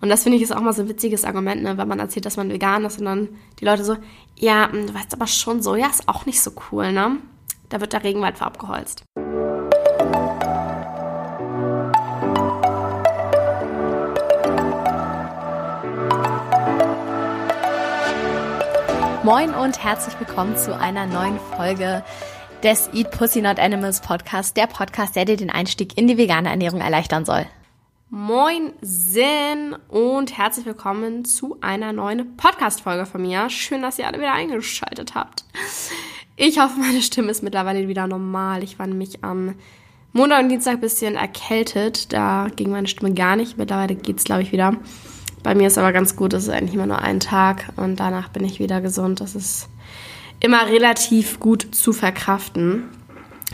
Und das finde ich ist auch mal so ein witziges Argument, ne, wenn man erzählt, dass man vegan ist und dann die Leute so, ja, hm, du weißt aber schon, Soja ist auch nicht so cool, ne? Da wird der Regenwald für abgeholzt. Moin und herzlich willkommen zu einer neuen Folge des Eat Pussy Not Animals Podcast, der Podcast, der dir den Einstieg in die vegane Ernährung erleichtern soll. Moin Sinn und herzlich willkommen zu einer neuen Podcast-Folge von mir. Schön, dass ihr alle wieder eingeschaltet habt. Ich hoffe, meine Stimme ist mittlerweile wieder normal. Ich war nämlich am Montag und Dienstag ein bisschen erkältet. Da ging meine Stimme gar nicht. Mittlerweile geht es, glaube ich, wieder. Bei mir ist aber ganz gut, es ist eigentlich immer nur ein Tag und danach bin ich wieder gesund. Das ist immer relativ gut zu verkraften.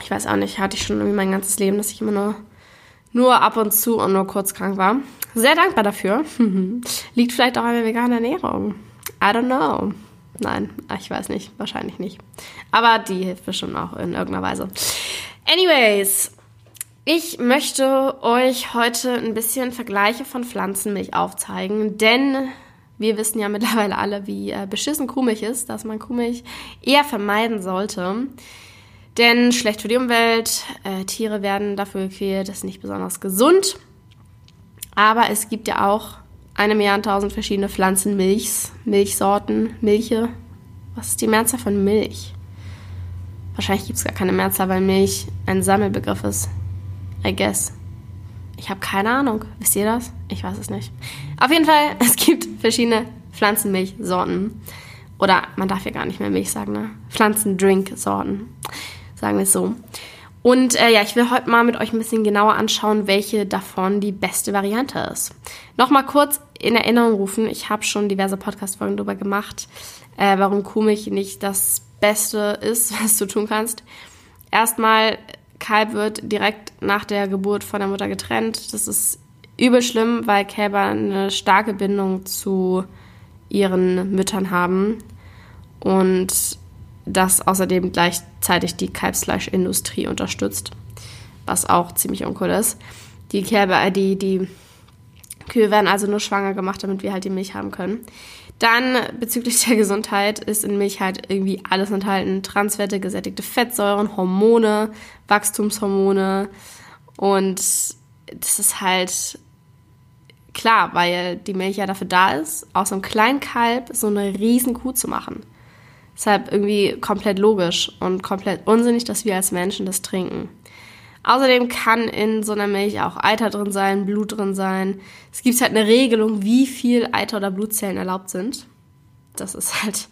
Ich weiß auch nicht, hatte ich schon irgendwie mein ganzes Leben, dass ich immer nur, nur ab und zu und nur kurz krank war. Sehr dankbar dafür. Liegt vielleicht auch an der veganen Ernährung. I don't know. Nein, ich weiß nicht. Wahrscheinlich nicht. Aber die hilft bestimmt auch in irgendeiner Weise. Anyways, ich möchte euch heute ein bisschen Vergleiche von Pflanzenmilch aufzeigen, denn wir wissen ja mittlerweile alle, wie äh, beschissen Kuhmilch ist, dass man Kuhmilch eher vermeiden sollte. Denn schlecht für die Umwelt, äh, Tiere werden dafür gequält, ist nicht besonders gesund. Aber es gibt ja auch eine Milliarde tausend verschiedene Pflanzenmilchs, Milchsorten, Milche. Was ist die Mehrzahl von Milch? Wahrscheinlich gibt es gar keine Mehrzahl, weil Milch ein Sammelbegriff ist. I guess. Ich habe keine Ahnung. Wisst ihr das? Ich weiß es nicht. Auf jeden Fall, es gibt verschiedene Pflanzenmilchsorten. Oder man darf ja gar nicht mehr Milch sagen, ne? Pflanzendrinksorten. Sagen wir es so. Und äh, ja, ich will heute mal mit euch ein bisschen genauer anschauen, welche davon die beste Variante ist. Nochmal kurz in Erinnerung rufen, ich habe schon diverse Podcast-Folgen darüber gemacht, äh, warum Kuhmilch nicht das Beste ist, was du tun kannst. Erstmal Kalb wird direkt nach der Geburt von der Mutter getrennt. Das ist übel schlimm, weil Kälber eine starke Bindung zu ihren Müttern haben und das außerdem gleichzeitig die Kalbsfleischindustrie unterstützt, was auch ziemlich uncool ist. Die Kälber, äh, die, die Kühe werden also nur schwanger gemacht, damit wir halt die Milch haben können. Dann bezüglich der Gesundheit ist in Milch halt irgendwie alles enthalten. Transfette, gesättigte Fettsäuren, Hormone, Wachstumshormone. Und das ist halt klar, weil die Milch ja dafür da ist, aus einem kleinen Kalb so eine riesen Kuh zu machen. Deshalb irgendwie komplett logisch und komplett unsinnig, dass wir als Menschen das trinken. Außerdem kann in so einer Milch auch Eiter drin sein, Blut drin sein. Es gibt halt eine Regelung, wie viel Eiter oder Blutzellen erlaubt sind. Das ist halt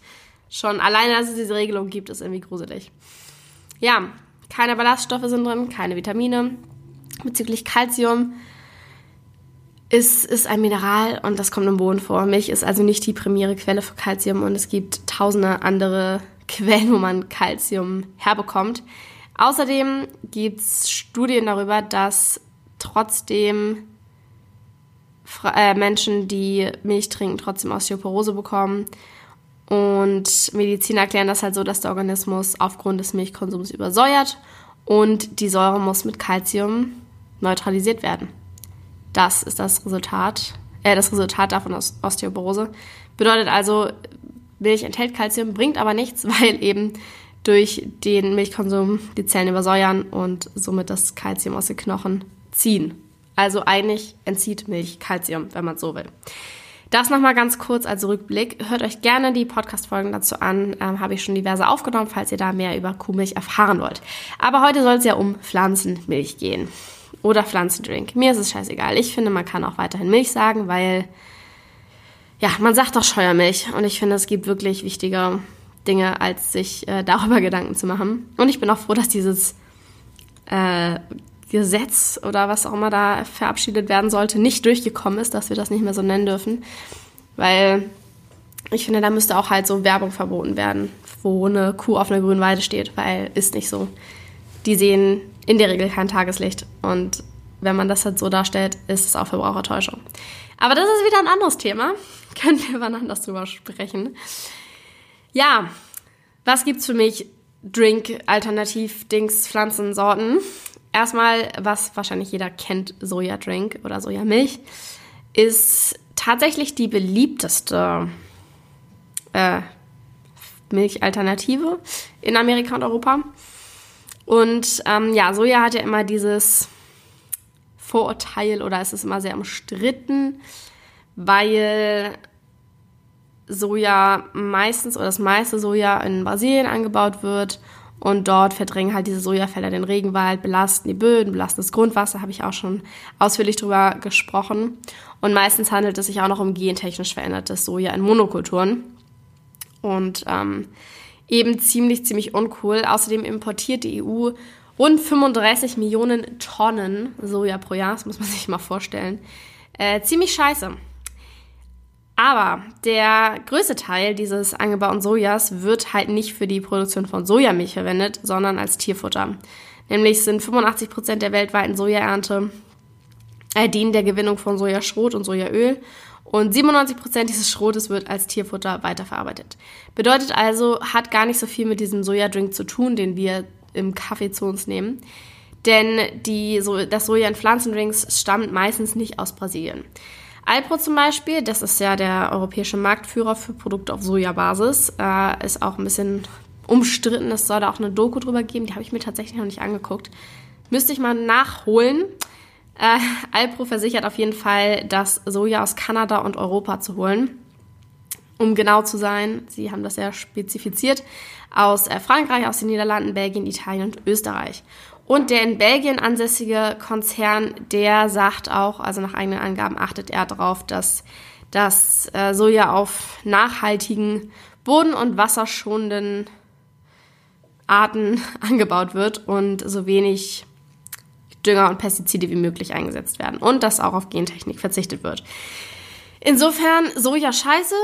schon, alleine, dass es diese Regelung gibt, ist irgendwie gruselig. Ja, keine Ballaststoffe sind drin, keine Vitamine. Bezüglich Calcium ist, ist ein Mineral und das kommt im Boden vor. Milch ist also nicht die primäre Quelle für Calcium und es gibt tausende andere Quellen, wo man Calcium herbekommt. Außerdem gibt es Studien darüber, dass trotzdem äh, Menschen, die Milch trinken, trotzdem Osteoporose bekommen. Und Mediziner erklären das halt so, dass der Organismus aufgrund des Milchkonsums übersäuert und die Säure muss mit Kalzium neutralisiert werden. Das ist das Resultat, äh, das Resultat davon aus Osteoporose. Bedeutet also, Milch enthält Kalzium, bringt aber nichts, weil eben durch den Milchkonsum die Zellen übersäuern und somit das Kalzium aus den Knochen ziehen. Also eigentlich entzieht Milch Kalzium, wenn man so will. Das nochmal ganz kurz als Rückblick. Hört euch gerne die Podcast-Folgen dazu an. Ähm, Habe ich schon diverse aufgenommen, falls ihr da mehr über Kuhmilch erfahren wollt. Aber heute soll es ja um Pflanzenmilch gehen. Oder Pflanzendrink. Mir ist es scheißegal. Ich finde, man kann auch weiterhin Milch sagen, weil, ja, man sagt doch Scheuermilch. Und ich finde, es gibt wirklich wichtige Dinge, als sich äh, darüber Gedanken zu machen. Und ich bin auch froh, dass dieses äh, Gesetz oder was auch immer da verabschiedet werden sollte, nicht durchgekommen ist, dass wir das nicht mehr so nennen dürfen. Weil ich finde, da müsste auch halt so Werbung verboten werden, wo eine Kuh auf einer grünen Weide steht, weil ist nicht so. Die sehen in der Regel kein Tageslicht und wenn man das halt so darstellt, ist es auch Verbrauchertäuschung. Aber das ist wieder ein anderes Thema. Können wir wann anders drüber sprechen. Ja, was gibt's für mich? Drink, Alternativ, Dings, Pflanzensorten. Erstmal, was wahrscheinlich jeder kennt, Sojadrink oder Sojamilch, ist tatsächlich die beliebteste äh, Milchalternative in Amerika und Europa. Und ähm, ja, Soja hat ja immer dieses Vorurteil oder es ist immer sehr umstritten, weil Soja meistens oder das meiste Soja in Brasilien angebaut wird und dort verdrängen halt diese Sojafelder den Regenwald, belasten die Böden, belasten das Grundwasser, habe ich auch schon ausführlich drüber gesprochen. Und meistens handelt es sich auch noch um gentechnisch verändertes Soja in Monokulturen. Und ähm, eben ziemlich, ziemlich uncool. Außerdem importiert die EU rund 35 Millionen Tonnen Soja pro Jahr, das muss man sich mal vorstellen. Äh, ziemlich scheiße. Aber der größte Teil dieses angebauten Sojas wird halt nicht für die Produktion von Sojamilch verwendet, sondern als Tierfutter. Nämlich sind 85 Prozent der weltweiten Sojaernte äh, dienen der Gewinnung von Sojaschrot und Sojaöl und 97 Prozent dieses Schrotes wird als Tierfutter weiterverarbeitet. Bedeutet also, hat gar nicht so viel mit diesem Sojadrink zu tun, den wir im Kaffee zu uns nehmen. Denn die, so, das Soja in Pflanzendrinks stammt meistens nicht aus Brasilien. Alpro zum Beispiel, das ist ja der europäische Marktführer für Produkte auf Sojabasis, äh, ist auch ein bisschen umstritten. Es soll da auch eine Doku drüber geben, die habe ich mir tatsächlich noch nicht angeguckt. Müsste ich mal nachholen. Äh, Alpro versichert auf jeden Fall, das Soja aus Kanada und Europa zu holen. Um genau zu sein, sie haben das ja spezifiziert, aus äh, Frankreich, aus den Niederlanden, Belgien, Italien und Österreich. Und der in Belgien ansässige Konzern, der sagt auch, also nach eigenen Angaben achtet er darauf, dass das äh, Soja auf nachhaltigen, boden- und wasserschonenden Arten angebaut wird und so wenig Dünger und Pestizide wie möglich eingesetzt werden und dass auch auf Gentechnik verzichtet wird. Insofern Soja scheiße,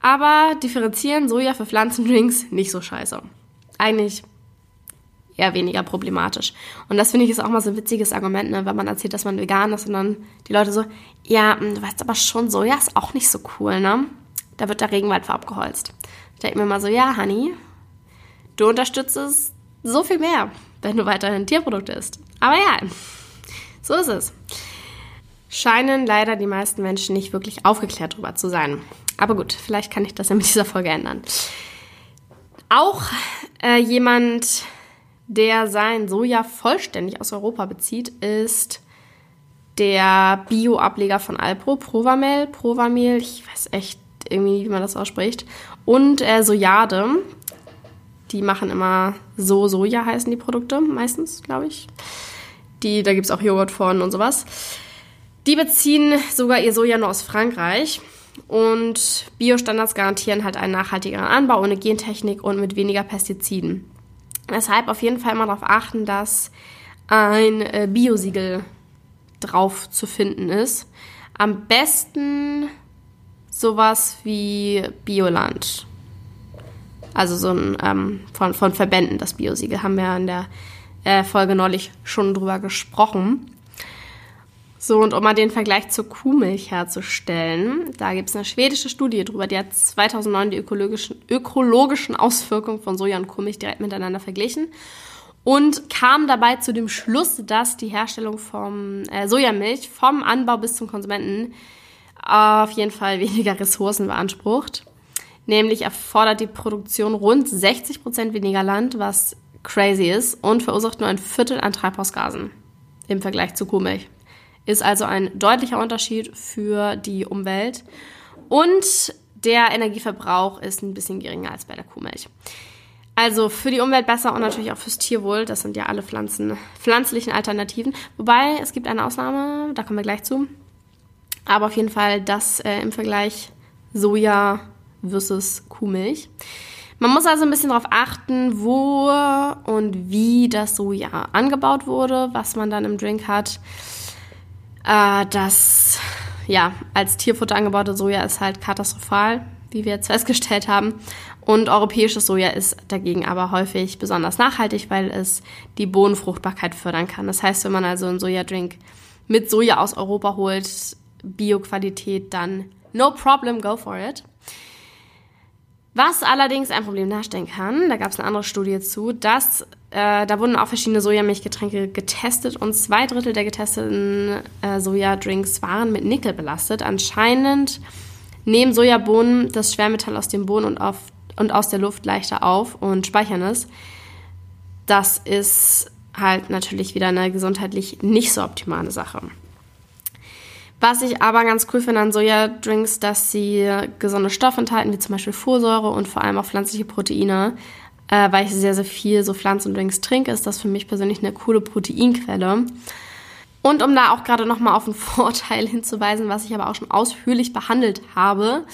aber differenzieren Soja für Pflanzendrinks nicht so scheiße. Eigentlich eher weniger problematisch. Und das finde ich ist auch mal so ein witziges Argument, ne, wenn man erzählt, dass man vegan ist und dann die Leute so, ja, hm, du weißt aber schon, Soja ist auch nicht so cool, ne? Da wird der Regenwald für abgeholzt. Ich denke mir mal so, ja, Honey, du unterstützt es so viel mehr, wenn du weiterhin Tierprodukte isst. Aber ja, so ist es. Scheinen leider die meisten Menschen nicht wirklich aufgeklärt darüber zu sein. Aber gut, vielleicht kann ich das ja mit dieser Folge ändern. Auch äh, jemand, der sein Soja vollständig aus Europa bezieht, ist der Bio-Ableger von Alpro, Provamel, Provamil, ich weiß echt irgendwie, wie man das ausspricht, und äh, Sojade. Die machen immer so Soja, heißen die Produkte meistens, glaube ich. Die, da gibt es auch Joghurt von und sowas. Die beziehen sogar ihr Soja nur aus Frankreich. Und Biostandards garantieren halt einen nachhaltigeren Anbau ohne Gentechnik und mit weniger Pestiziden. Deshalb auf jeden Fall immer darauf achten, dass ein äh, Biosiegel drauf zu finden ist. Am besten sowas wie Bioland. Also so ein ähm, von, von Verbänden, das Biosiegel. Haben wir in der äh, Folge neulich schon drüber gesprochen. So, und um mal den Vergleich zur Kuhmilch herzustellen, da gibt es eine schwedische Studie drüber, die hat 2009 die ökologischen, ökologischen Auswirkungen von Soja und Kuhmilch direkt miteinander verglichen und kam dabei zu dem Schluss, dass die Herstellung von äh, Sojamilch vom Anbau bis zum Konsumenten auf jeden Fall weniger Ressourcen beansprucht. Nämlich erfordert die Produktion rund 60 Prozent weniger Land, was crazy ist, und verursacht nur ein Viertel an Treibhausgasen im Vergleich zu Kuhmilch. Ist also ein deutlicher Unterschied für die Umwelt. Und der Energieverbrauch ist ein bisschen geringer als bei der Kuhmilch. Also für die Umwelt besser und natürlich auch fürs Tierwohl. Das sind ja alle Pflanzen, pflanzlichen Alternativen. Wobei es gibt eine Ausnahme, da kommen wir gleich zu. Aber auf jeden Fall das äh, im Vergleich Soja versus Kuhmilch. Man muss also ein bisschen darauf achten, wo und wie das Soja angebaut wurde, was man dann im Drink hat. Äh, das, ja, als Tierfutter angebaute Soja ist halt katastrophal, wie wir jetzt festgestellt haben. Und europäisches Soja ist dagegen aber häufig besonders nachhaltig, weil es die Bodenfruchtbarkeit fördern kann. Das heißt, wenn man also einen Sojadrink mit Soja aus Europa holt, Bioqualität, dann no problem, go for it. Was allerdings ein Problem darstellen kann, da gab es eine andere Studie zu, dass äh, da wurden auch verschiedene Sojamilchgetränke getestet und zwei Drittel der getesteten äh, Sojadrinks waren mit Nickel belastet. Anscheinend nehmen Sojabohnen das Schwermetall aus dem Boden und, auf, und aus der Luft leichter auf und speichern es. Das ist halt natürlich wieder eine gesundheitlich nicht so optimale Sache. Was ich aber ganz cool finde an Sojadrinks, dass sie gesunde Stoffe enthalten, wie zum Beispiel Folsäure und vor allem auch pflanzliche Proteine. Äh, weil ich sehr, sehr viel so Pflanzendrinks trinke, ist das für mich persönlich eine coole Proteinquelle. Und um da auch gerade nochmal auf einen Vorteil hinzuweisen, was ich aber auch schon ausführlich behandelt habe,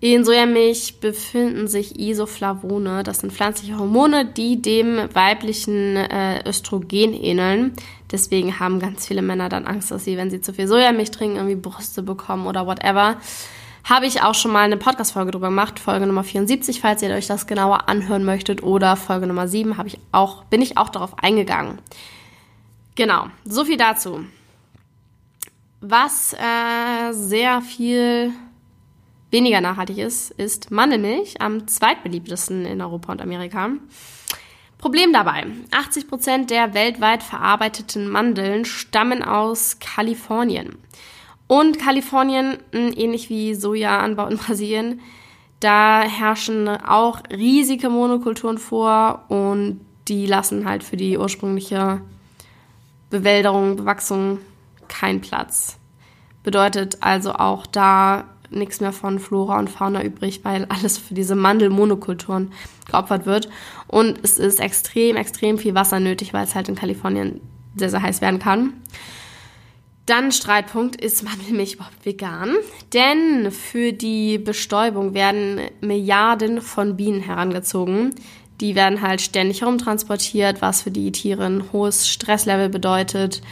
in Sojamilch befinden sich Isoflavone. Das sind pflanzliche Hormone, die dem weiblichen äh, Östrogen ähneln. Deswegen haben ganz viele Männer dann Angst, dass sie, wenn sie zu viel Sojamilch trinken, irgendwie Brüste bekommen oder whatever. Habe ich auch schon mal eine Podcast-Folge drüber gemacht, Folge Nummer 74, falls ihr euch das genauer anhören möchtet, oder Folge Nummer 7, habe ich auch, bin ich auch darauf eingegangen. Genau, so viel dazu. Was äh, sehr viel weniger nachhaltig ist, ist Mandelmilch, am zweitbeliebtesten in Europa und Amerika. Problem dabei, 80 Prozent der weltweit verarbeiteten Mandeln stammen aus Kalifornien. Und Kalifornien, hm, ähnlich wie Sojaanbau in Brasilien, da herrschen auch riesige Monokulturen vor und die lassen halt für die ursprüngliche Bewälderung, Bewachsung keinen Platz. Bedeutet also auch da nichts mehr von Flora und Fauna übrig, weil alles für diese Mandelmonokulturen geopfert wird. Und es ist extrem, extrem viel Wasser nötig, weil es halt in Kalifornien sehr, sehr heiß werden kann. Dann Streitpunkt, ist Mandelmilch überhaupt vegan? Denn für die Bestäubung werden Milliarden von Bienen herangezogen. Die werden halt ständig herumtransportiert, was für die Tiere ein hohes Stresslevel bedeutet.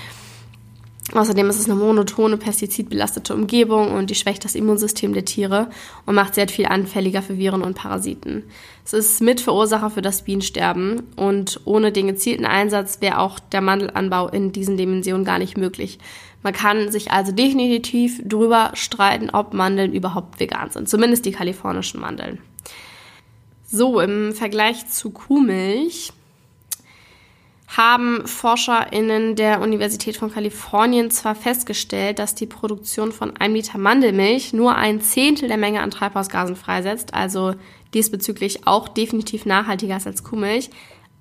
Außerdem ist es eine monotone, pestizidbelastete Umgebung und die schwächt das Immunsystem der Tiere und macht sehr viel anfälliger für Viren und Parasiten. Es ist Mitverursacher für das Bienensterben und ohne den gezielten Einsatz wäre auch der Mandelanbau in diesen Dimensionen gar nicht möglich. Man kann sich also definitiv darüber streiten, ob Mandeln überhaupt vegan sind, zumindest die kalifornischen Mandeln. So, im Vergleich zu Kuhmilch haben ForscherInnen der Universität von Kalifornien zwar festgestellt, dass die Produktion von einem Liter Mandelmilch nur ein Zehntel der Menge an Treibhausgasen freisetzt, also diesbezüglich auch definitiv nachhaltiger ist als Kuhmilch.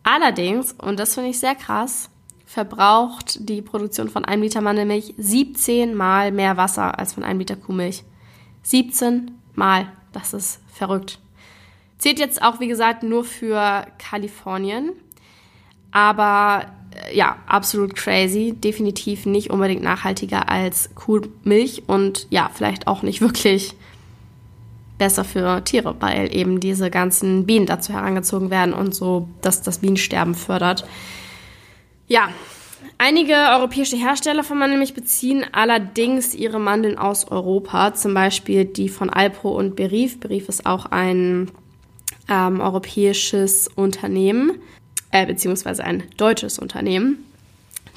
Allerdings, und das finde ich sehr krass, verbraucht die Produktion von einem Liter Mandelmilch 17 mal mehr Wasser als von einem Liter Kuhmilch. 17 mal, das ist verrückt. Zählt jetzt auch, wie gesagt, nur für Kalifornien. Aber äh, ja, absolut crazy. Definitiv nicht unbedingt nachhaltiger als Kuhmilch und ja, vielleicht auch nicht wirklich besser für Tiere, weil eben diese ganzen Bienen dazu herangezogen werden und so, dass das Bienensterben fördert. Ja, einige europäische Hersteller von Mandelmilch beziehen allerdings ihre Mandeln aus Europa, zum Beispiel die von Alpro und Berif. Berif ist auch ein ähm, europäisches Unternehmen äh, beziehungsweise ein deutsches Unternehmen.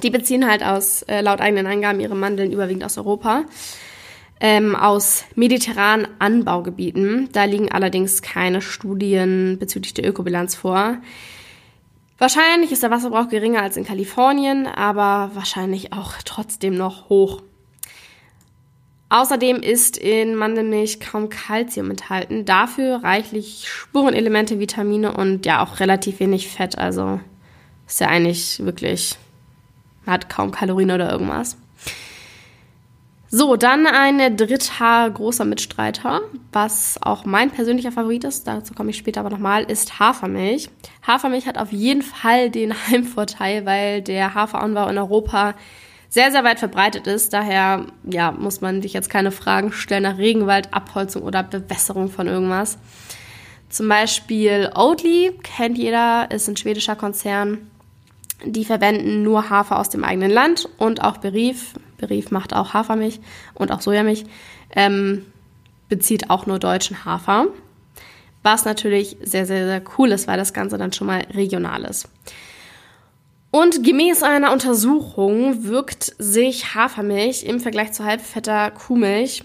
Die beziehen halt aus, äh, laut eigenen Angaben, ihre Mandeln überwiegend aus Europa, ähm, aus mediterranen Anbaugebieten. Da liegen allerdings keine Studien bezüglich der Ökobilanz vor. Wahrscheinlich ist der Wasserbrauch geringer als in Kalifornien, aber wahrscheinlich auch trotzdem noch hoch. Außerdem ist in Mandelmilch kaum Kalzium enthalten, dafür reichlich Spurenelemente, Vitamine und ja auch relativ wenig Fett. Also ist ja eigentlich wirklich, hat kaum Kalorien oder irgendwas. So, dann ein dritter großer Mitstreiter, was auch mein persönlicher Favorit ist, dazu komme ich später aber nochmal, ist Hafermilch. Hafermilch hat auf jeden Fall den Heimvorteil, weil der Haferanbau in Europa sehr, sehr weit verbreitet ist. Daher ja, muss man sich jetzt keine Fragen stellen nach Regenwald, Abholzung oder Bewässerung von irgendwas. Zum Beispiel Oatly, kennt jeder, ist ein schwedischer Konzern. Die verwenden nur Hafer aus dem eigenen Land und auch Berief. Berief macht auch Hafermilch und auch Sojamilch. Ähm, bezieht auch nur deutschen Hafer. Was natürlich sehr, sehr, sehr cool ist, weil das Ganze dann schon mal regional ist. Und gemäß einer Untersuchung wirkt sich Hafermilch im Vergleich zu halbfetter Kuhmilch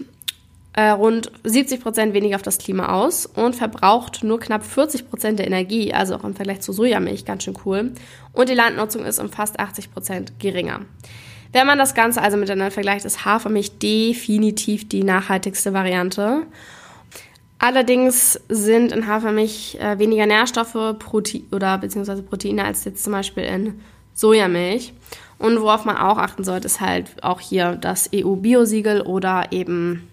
äh, rund 70 Prozent weniger auf das Klima aus und verbraucht nur knapp 40 Prozent der Energie, also auch im Vergleich zu Sojamilch ganz schön cool. Und die Landnutzung ist um fast 80 Prozent geringer. Wenn man das Ganze also miteinander vergleicht, ist Hafermilch definitiv die nachhaltigste Variante. Allerdings sind in Hafermilch äh, weniger Nährstoffe Protein oder beziehungsweise Proteine als jetzt zum Beispiel in Sojamilch. Und worauf man auch achten sollte, ist halt auch hier das EU-Biosiegel oder eben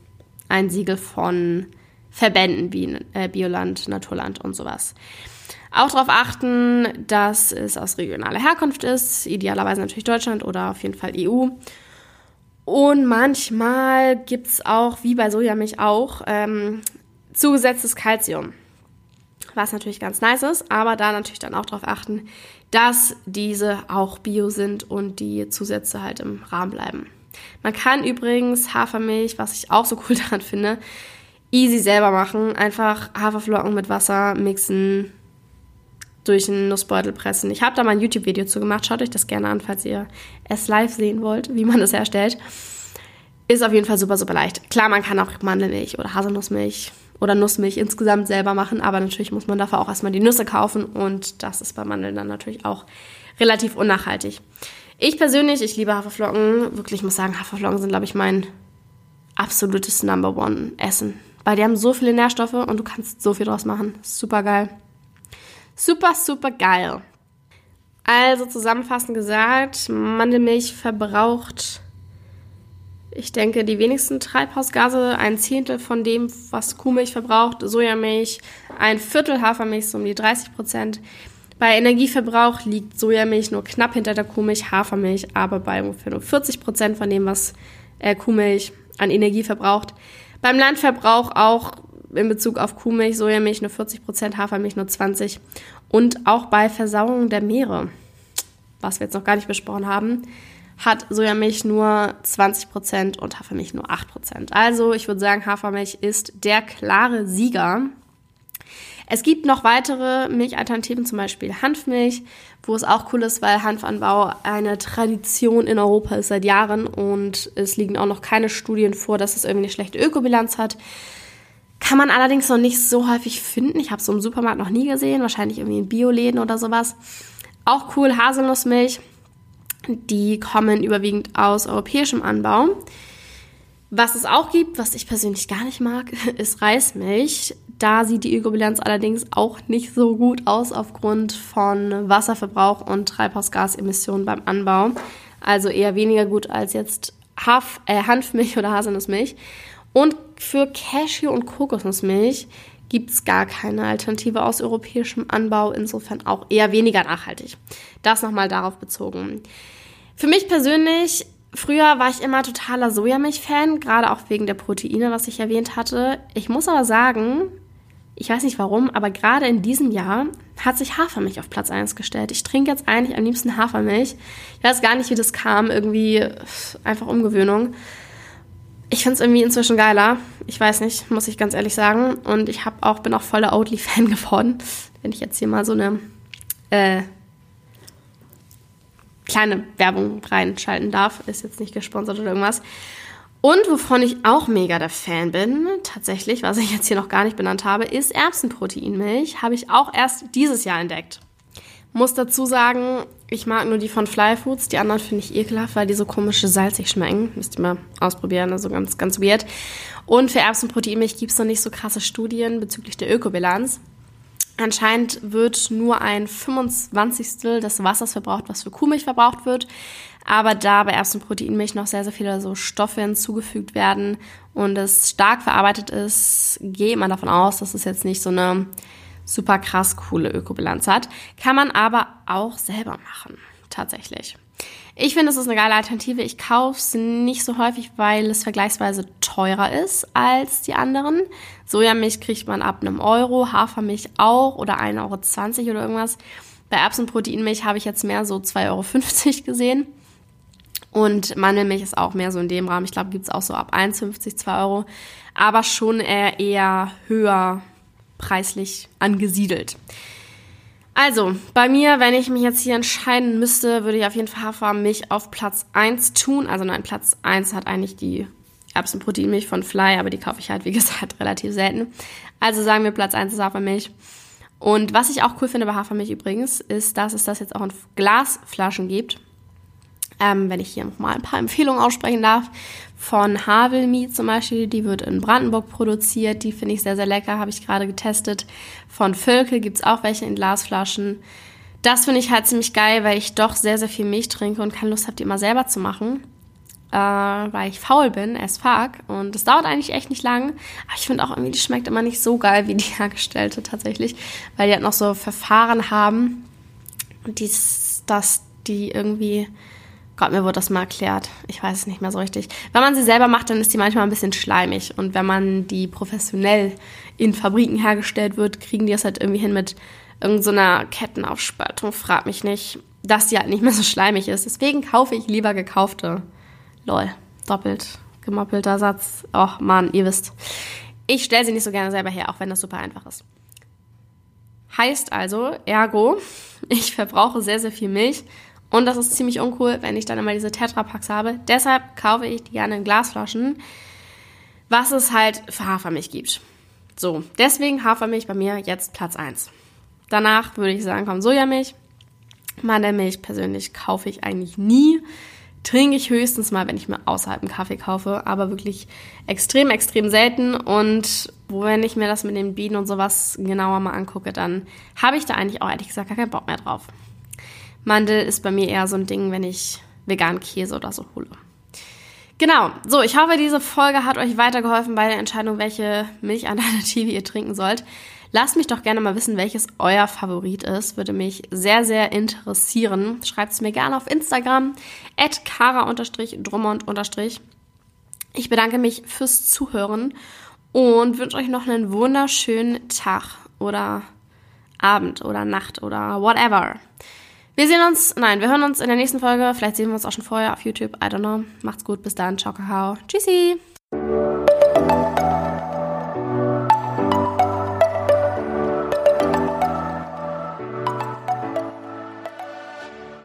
ein Siegel von Verbänden wie äh, Bioland, Naturland und sowas. Auch darauf achten, dass es aus regionaler Herkunft ist, idealerweise natürlich Deutschland oder auf jeden Fall EU. Und manchmal gibt es auch, wie bei Sojamilch auch, ähm, zugesetztes Kalzium. Was natürlich ganz nice ist, aber da natürlich dann auch darauf achten, dass diese auch bio sind und die Zusätze halt im Rahmen bleiben. Man kann übrigens Hafermilch, was ich auch so cool daran finde, easy selber machen. Einfach Haferflocken mit Wasser mixen, durch einen Nussbeutel pressen. Ich habe da mal ein YouTube-Video zu gemacht. Schaut euch das gerne an, falls ihr es live sehen wollt, wie man es herstellt. Ist auf jeden Fall super, super leicht. Klar, man kann auch Mandelmilch oder Haselnussmilch oder Nussmilch insgesamt selber machen, aber natürlich muss man dafür auch erstmal die Nüsse kaufen und das ist bei Mandeln dann natürlich auch relativ unnachhaltig. Ich persönlich, ich liebe Haferflocken. Wirklich, ich muss sagen, Haferflocken sind, glaube ich, mein absolutes Number One Essen. Weil die haben so viele Nährstoffe und du kannst so viel draus machen. Super geil. Super, super geil. Also zusammenfassend gesagt, Mandelmilch verbraucht, ich denke, die wenigsten Treibhausgase, ein Zehntel von dem, was Kuhmilch verbraucht, Sojamilch, ein Viertel Hafermilch, so um die 30 Prozent. Bei Energieverbrauch liegt Sojamilch nur knapp hinter der Kuhmilch, Hafermilch aber bei ungefähr nur 40 Prozent von dem, was äh, Kuhmilch an Energie verbraucht. Beim Landverbrauch auch in Bezug auf Kuhmilch, Sojamilch nur 40 Prozent, Hafermilch nur 20 und auch bei Versauerung der Meere, was wir jetzt noch gar nicht besprochen haben, hat Sojamilch nur 20 Prozent und Hafermilch nur 8 Prozent. Also ich würde sagen, Hafermilch ist der klare Sieger. Es gibt noch weitere Milchalternativen, zum Beispiel Hanfmilch, wo es auch cool ist, weil Hanfanbau eine Tradition in Europa ist seit Jahren und es liegen auch noch keine Studien vor, dass es irgendwie eine schlechte Ökobilanz hat. Kann man allerdings noch nicht so häufig finden. Ich habe es im Supermarkt noch nie gesehen, wahrscheinlich irgendwie in Bioläden oder sowas. Auch cool, Haselnussmilch. Die kommen überwiegend aus europäischem Anbau. Was es auch gibt, was ich persönlich gar nicht mag, ist Reismilch. Da sieht die Ökobilanz allerdings auch nicht so gut aus aufgrund von Wasserverbrauch und Treibhausgasemissionen beim Anbau. Also eher weniger gut als jetzt Haf, äh, Hanfmilch oder Haselnussmilch. Und für Cashew- und Kokosnussmilch gibt es gar keine Alternative aus europäischem Anbau, insofern auch eher weniger nachhaltig. Das nochmal darauf bezogen. Für mich persönlich, früher war ich immer totaler Sojamilch-Fan, gerade auch wegen der Proteine, was ich erwähnt hatte. Ich muss aber sagen, ich weiß nicht warum, aber gerade in diesem Jahr hat sich Hafermilch auf Platz 1 gestellt. Ich trinke jetzt eigentlich am liebsten Hafermilch. Ich weiß gar nicht, wie das kam, irgendwie einfach Umgewöhnung ich finde es irgendwie inzwischen geiler. Ich weiß nicht, muss ich ganz ehrlich sagen. Und ich hab auch, bin auch voller Oatly-Fan geworden. Wenn ich jetzt hier mal so eine äh, kleine Werbung reinschalten darf. Ist jetzt nicht gesponsert oder irgendwas. Und wovon ich auch mega der Fan bin, tatsächlich, was ich jetzt hier noch gar nicht benannt habe, ist Erbsenproteinmilch. Habe ich auch erst dieses Jahr entdeckt. Muss dazu sagen, ich mag nur die von Flyfoods, die anderen finde ich ekelhaft, weil die so komische salzig schmecken. Müsst ihr mal ausprobieren, also ganz, ganz weird. Und für Erbsenproteinmilch gibt es noch nicht so krasse Studien bezüglich der Ökobilanz. Anscheinend wird nur ein 25. des Wassers verbraucht, was für Kuhmilch verbraucht wird. Aber da bei Erbsenproteinmilch noch sehr, sehr viele so Stoffe hinzugefügt werden und es stark verarbeitet ist, gehe man davon aus, dass es jetzt nicht so eine super krass coole Ökobilanz hat. Kann man aber auch selber machen, tatsächlich. Ich finde, es ist eine geile Alternative. Ich kaufe es nicht so häufig, weil es vergleichsweise teurer ist als die anderen. Sojamilch kriegt man ab einem Euro, Hafermilch auch oder 1,20 Euro oder irgendwas. Bei Erbsenproteinmilch habe ich jetzt mehr so 2,50 Euro gesehen. Und Mandelmilch ist auch mehr so in dem Rahmen. Ich glaube, gibt es auch so ab 1,50, 2 Euro. Aber schon eher, eher höher preislich angesiedelt. Also, bei mir, wenn ich mich jetzt hier entscheiden müsste, würde ich auf jeden Fall Hafermilch auf Platz 1 tun. Also nein, Platz 1 hat eigentlich die Erbsenproteinmilch von Fly, aber die kaufe ich halt, wie gesagt, relativ selten. Also sagen wir Platz 1 ist Hafermilch. Und was ich auch cool finde bei Hafermilch übrigens, ist, dass es das jetzt auch in Glasflaschen gibt. Ähm, wenn ich hier nochmal ein paar Empfehlungen aussprechen darf. Von Havelmi zum Beispiel, die wird in Brandenburg produziert. Die finde ich sehr, sehr lecker, habe ich gerade getestet. Von Völkel gibt es auch welche in Glasflaschen. Das finde ich halt ziemlich geil, weil ich doch sehr, sehr viel Milch trinke und keine Lust habe, die immer selber zu machen äh, weil ich faul bin, as fuck. Und es dauert eigentlich echt nicht lang. Aber ich finde auch irgendwie, die schmeckt immer nicht so geil wie die hergestellte tatsächlich. Weil die halt noch so Verfahren haben. Und dies, dass die irgendwie. Gott, mir wurde das mal erklärt. Ich weiß es nicht mehr so richtig. Wenn man sie selber macht, dann ist die manchmal ein bisschen schleimig. Und wenn man die professionell in Fabriken hergestellt wird, kriegen die es halt irgendwie hin mit irgendeiner so Kettenaufspaltung. Frag mich nicht, dass die halt nicht mehr so schleimig ist. Deswegen kaufe ich lieber gekaufte. Lol, doppelt gemoppelter Satz. Och man, ihr wisst. Ich stelle sie nicht so gerne selber her, auch wenn das super einfach ist. Heißt also, ergo, ich verbrauche sehr, sehr viel Milch und das ist ziemlich uncool, wenn ich dann immer diese Tetrapacks habe. Deshalb kaufe ich die gerne in Glasflaschen, was es halt für Hafermilch gibt. So, deswegen Hafermilch bei mir jetzt Platz 1. Danach würde ich sagen, kommt Sojamilch. Mandelmilch persönlich kaufe ich eigentlich nie trinke ich höchstens mal, wenn ich mir außerhalb einen Kaffee kaufe, aber wirklich extrem, extrem selten. Und wenn ich mir das mit den Bienen und sowas genauer mal angucke, dann habe ich da eigentlich auch ehrlich gesagt gar keinen Bock mehr drauf. Mandel ist bei mir eher so ein Ding, wenn ich veganen Käse oder so hole. Genau, so, ich hoffe, diese Folge hat euch weitergeholfen bei der Entscheidung, welche Milchalternative ihr trinken sollt. Lasst mich doch gerne mal wissen, welches euer Favorit ist. Würde mich sehr, sehr interessieren. Schreibt es mir gerne auf Instagram, at kara-drummond- Ich bedanke mich fürs Zuhören und wünsche euch noch einen wunderschönen Tag oder Abend oder Nacht oder whatever. Wir sehen uns, nein, wir hören uns in der nächsten Folge. Vielleicht sehen wir uns auch schon vorher auf YouTube. I don't know. Macht's gut, bis dann. Ciao, Kakao. Tschüssi.